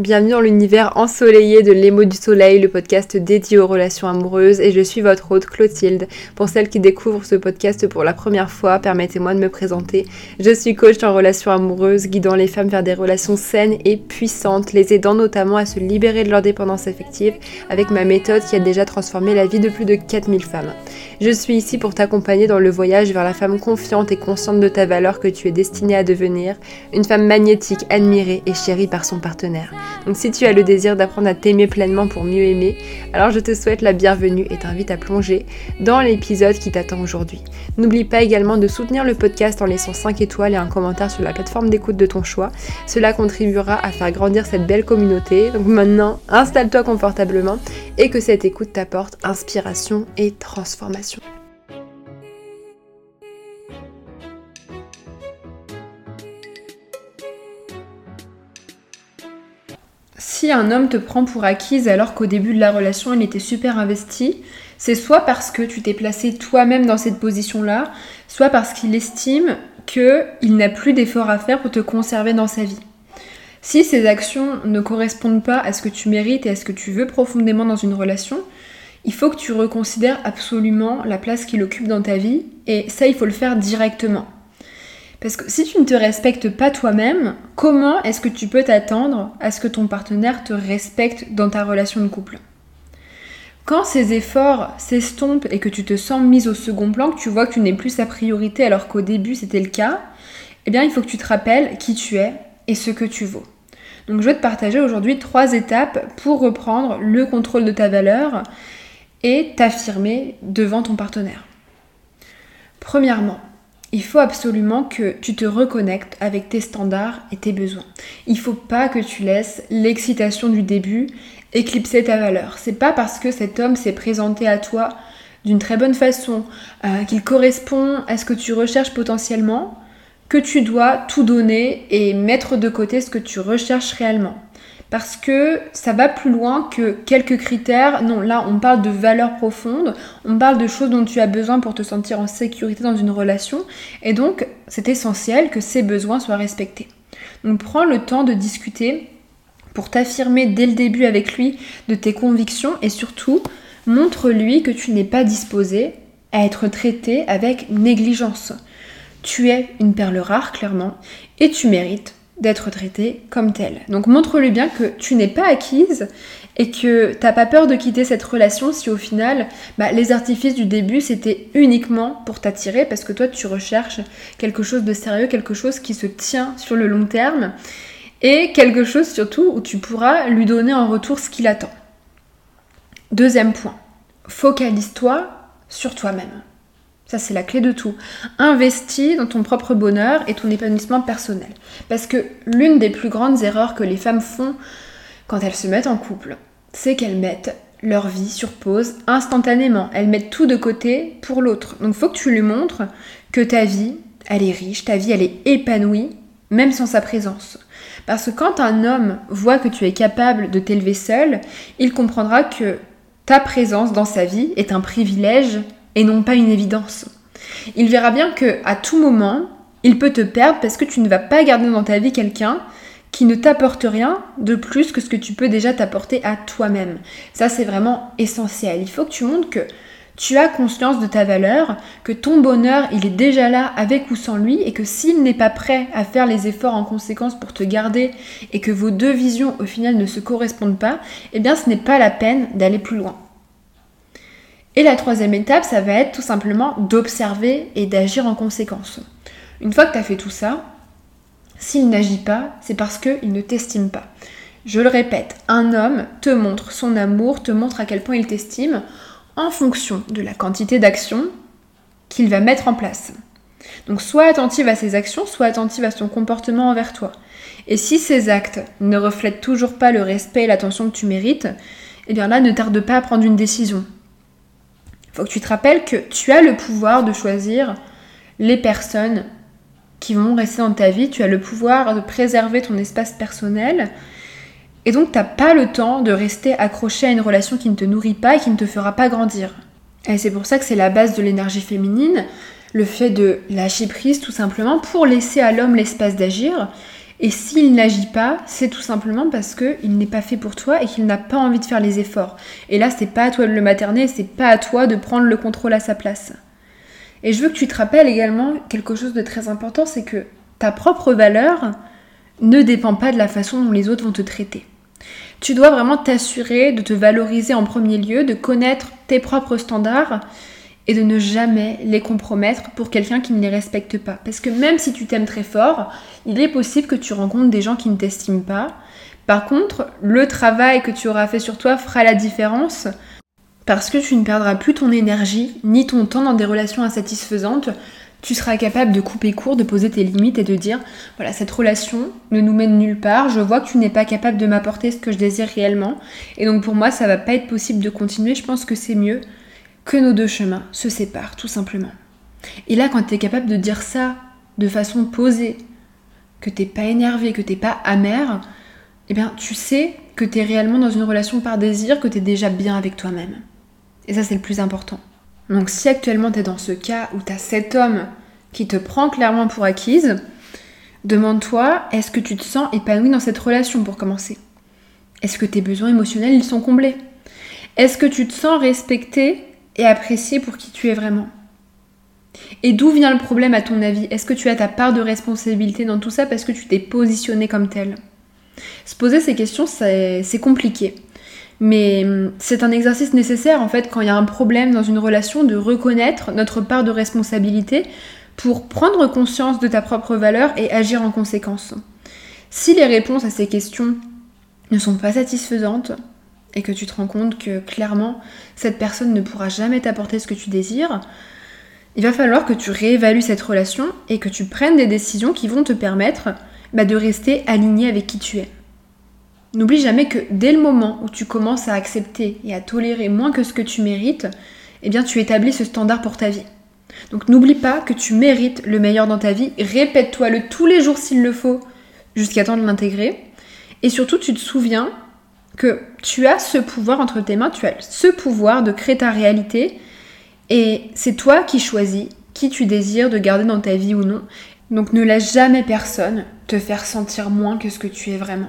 Bienvenue dans l'univers ensoleillé de l'émo du soleil, le podcast dédié aux relations amoureuses et je suis votre hôte Clotilde. Pour celles qui découvrent ce podcast pour la première fois, permettez-moi de me présenter. Je suis coach en relations amoureuses, guidant les femmes vers des relations saines et puissantes, les aidant notamment à se libérer de leur dépendance affective avec ma méthode qui a déjà transformé la vie de plus de 4000 femmes. Je suis ici pour t'accompagner dans le voyage vers la femme confiante et consciente de ta valeur que tu es destinée à devenir, une femme magnétique, admirée et chérie par son partenaire. Donc si tu as le désir d'apprendre à t'aimer pleinement pour mieux aimer, alors je te souhaite la bienvenue et t'invite à plonger dans l'épisode qui t'attend aujourd'hui. N'oublie pas également de soutenir le podcast en laissant 5 étoiles et un commentaire sur la plateforme d'écoute de ton choix. Cela contribuera à faire grandir cette belle communauté. Donc maintenant, installe-toi confortablement et que cette écoute t'apporte inspiration et transformation. Si un homme te prend pour acquise alors qu'au début de la relation il était super investi, c'est soit parce que tu t'es placé toi-même dans cette position-là, soit parce qu'il estime qu'il n'a plus d'efforts à faire pour te conserver dans sa vie. Si ces actions ne correspondent pas à ce que tu mérites et à ce que tu veux profondément dans une relation, il faut que tu reconsidères absolument la place qu'il occupe dans ta vie et ça il faut le faire directement. Parce que si tu ne te respectes pas toi-même, comment est-ce que tu peux t'attendre à ce que ton partenaire te respecte dans ta relation de couple? Quand ces efforts s'estompent et que tu te sens mise au second plan, que tu vois que tu n'es plus sa priorité alors qu'au début c'était le cas, eh bien il faut que tu te rappelles qui tu es et ce que tu vaux. Donc je vais te partager aujourd'hui trois étapes pour reprendre le contrôle de ta valeur et t'affirmer devant ton partenaire. Premièrement, il faut absolument que tu te reconnectes avec tes standards et tes besoins. Il faut pas que tu laisses l'excitation du début éclipser ta valeur. C'est pas parce que cet homme s'est présenté à toi d'une très bonne façon, euh, qu'il correspond à ce que tu recherches potentiellement, que tu dois tout donner et mettre de côté ce que tu recherches réellement parce que ça va plus loin que quelques critères. Non, là, on parle de valeurs profondes, on parle de choses dont tu as besoin pour te sentir en sécurité dans une relation, et donc c'est essentiel que ces besoins soient respectés. Donc prends le temps de discuter pour t'affirmer dès le début avec lui de tes convictions et surtout montre-lui que tu n'es pas disposé à être traité avec négligence. Tu es une perle rare, clairement, et tu mérites d'être traité comme tel. Donc montre-lui bien que tu n'es pas acquise et que t'as pas peur de quitter cette relation si au final bah, les artifices du début c'était uniquement pour t'attirer parce que toi tu recherches quelque chose de sérieux, quelque chose qui se tient sur le long terme et quelque chose surtout où tu pourras lui donner en retour ce qu'il attend. Deuxième point, focalise-toi sur toi-même. Ça, c'est la clé de tout. Investis dans ton propre bonheur et ton épanouissement personnel. Parce que l'une des plus grandes erreurs que les femmes font quand elles se mettent en couple, c'est qu'elles mettent leur vie sur pause instantanément. Elles mettent tout de côté pour l'autre. Donc, il faut que tu lui montres que ta vie, elle est riche, ta vie, elle est épanouie, même sans sa présence. Parce que quand un homme voit que tu es capable de t'élever seul, il comprendra que ta présence dans sa vie est un privilège et non pas une évidence. Il verra bien que à tout moment, il peut te perdre parce que tu ne vas pas garder dans ta vie quelqu'un qui ne t'apporte rien de plus que ce que tu peux déjà t'apporter à toi-même. Ça, c'est vraiment essentiel. Il faut que tu montres que tu as conscience de ta valeur, que ton bonheur, il est déjà là avec ou sans lui, et que s'il n'est pas prêt à faire les efforts en conséquence pour te garder, et que vos deux visions au final ne se correspondent pas, eh bien ce n'est pas la peine d'aller plus loin. Et la troisième étape, ça va être tout simplement d'observer et d'agir en conséquence. Une fois que tu as fait tout ça, s'il n'agit pas, c'est parce qu'il ne t'estime pas. Je le répète, un homme te montre son amour, te montre à quel point il t'estime en fonction de la quantité d'actions qu'il va mettre en place. Donc sois attentive à ses actions, sois attentive à son comportement envers toi. Et si ces actes ne reflètent toujours pas le respect et l'attention que tu mérites, eh bien là, ne tarde pas à prendre une décision. Tu te rappelles que tu as le pouvoir de choisir les personnes qui vont rester dans ta vie, tu as le pouvoir de préserver ton espace personnel. Et donc, tu n'as pas le temps de rester accroché à une relation qui ne te nourrit pas et qui ne te fera pas grandir. Et c'est pour ça que c'est la base de l'énergie féminine, le fait de lâcher prise tout simplement pour laisser à l'homme l'espace d'agir Et s'il n'agit pas, c'est tout simplement parce qu'il n'est pas fait pour toi et qu'il n'a pas envie de faire les efforts. Et là, c'est pas à toi de le materner, c'est pas à toi de prendre le contrôle à sa place. Et je veux que tu te rappelles également quelque chose de très important, c'est que ta propre valeur ne dépend pas de la façon dont les autres vont te traiter. Tu dois vraiment t'assurer de te valoriser en premier lieu, de connaître tes propres standards et de ne jamais les compromettre pour quelqu'un qui ne les respecte pas. Parce que même si tu t'aimes très fort, il est possible que tu rencontres des gens qui ne t'estiment pas. Par contre, le travail que tu auras fait sur toi fera la différence parce que tu ne perdras plus ton énergie ni ton temps dans des relations insatisfaisantes tu seras capable de couper court, de poser tes limites et de dire voilà, cette relation ne nous mène nulle part, je vois que tu n'es pas capable de m'apporter ce que je désire réellement, et donc pour moi ça va pas être possible de continuer, je pense que c'est mieux que nos deux chemins se séparent, tout simplement. Et là, quand tu es capable de dire ça de façon posée, que t'es pas énervé, que t'es pas amer, eh bien tu sais que tu es réellement dans une relation par désir, que tu es déjà bien avec toi-même. Et ça c'est le plus important. Donc si actuellement tu es dans ce cas où tu as cet homme qui te prend clairement pour acquise, demande-toi, est-ce que tu te sens épanoui dans cette relation pour commencer? Est-ce que tes besoins émotionnels ils sont comblés? Est-ce que tu te sens respecté et apprécié pour qui tu es vraiment Et d'où vient le problème à ton avis? Est-ce que tu as ta part de responsabilité dans tout ça parce que tu t'es positionné comme tel? Se poser ces questions, c'est compliqué. Mais hum, c'est un exercice nécessaire en fait quand il y a un problème dans une relation de reconnaître notre part de responsabilité pour prendre conscience de ta propre valeur et agir en conséquence. Si les réponses à ces questions ne sont pas satisfaisantes et que tu te rends compte que clairement cette personne ne pourra jamais t'apporter ce que tu désires, il va falloir que tu réévalues cette relation et que tu prennes des décisions qui vont te permettre bah, de rester aligné avec qui tu es. N'oublie jamais que dès le moment où tu commences à accepter et à tolérer moins que ce que tu mérites, eh bien tu établis ce standard pour ta vie. Donc n'oublie pas que tu mérites le meilleur dans ta vie, répète-toi-le tous les jours s'il le faut, jusqu'à temps de l'intégrer. Et surtout, tu te souviens que tu as ce pouvoir entre tes mains, tu as ce pouvoir de créer ta réalité, et c'est toi qui choisis qui tu désires de garder dans ta vie ou non. Donc ne laisse jamais personne te faire sentir moins que ce que tu es vraiment.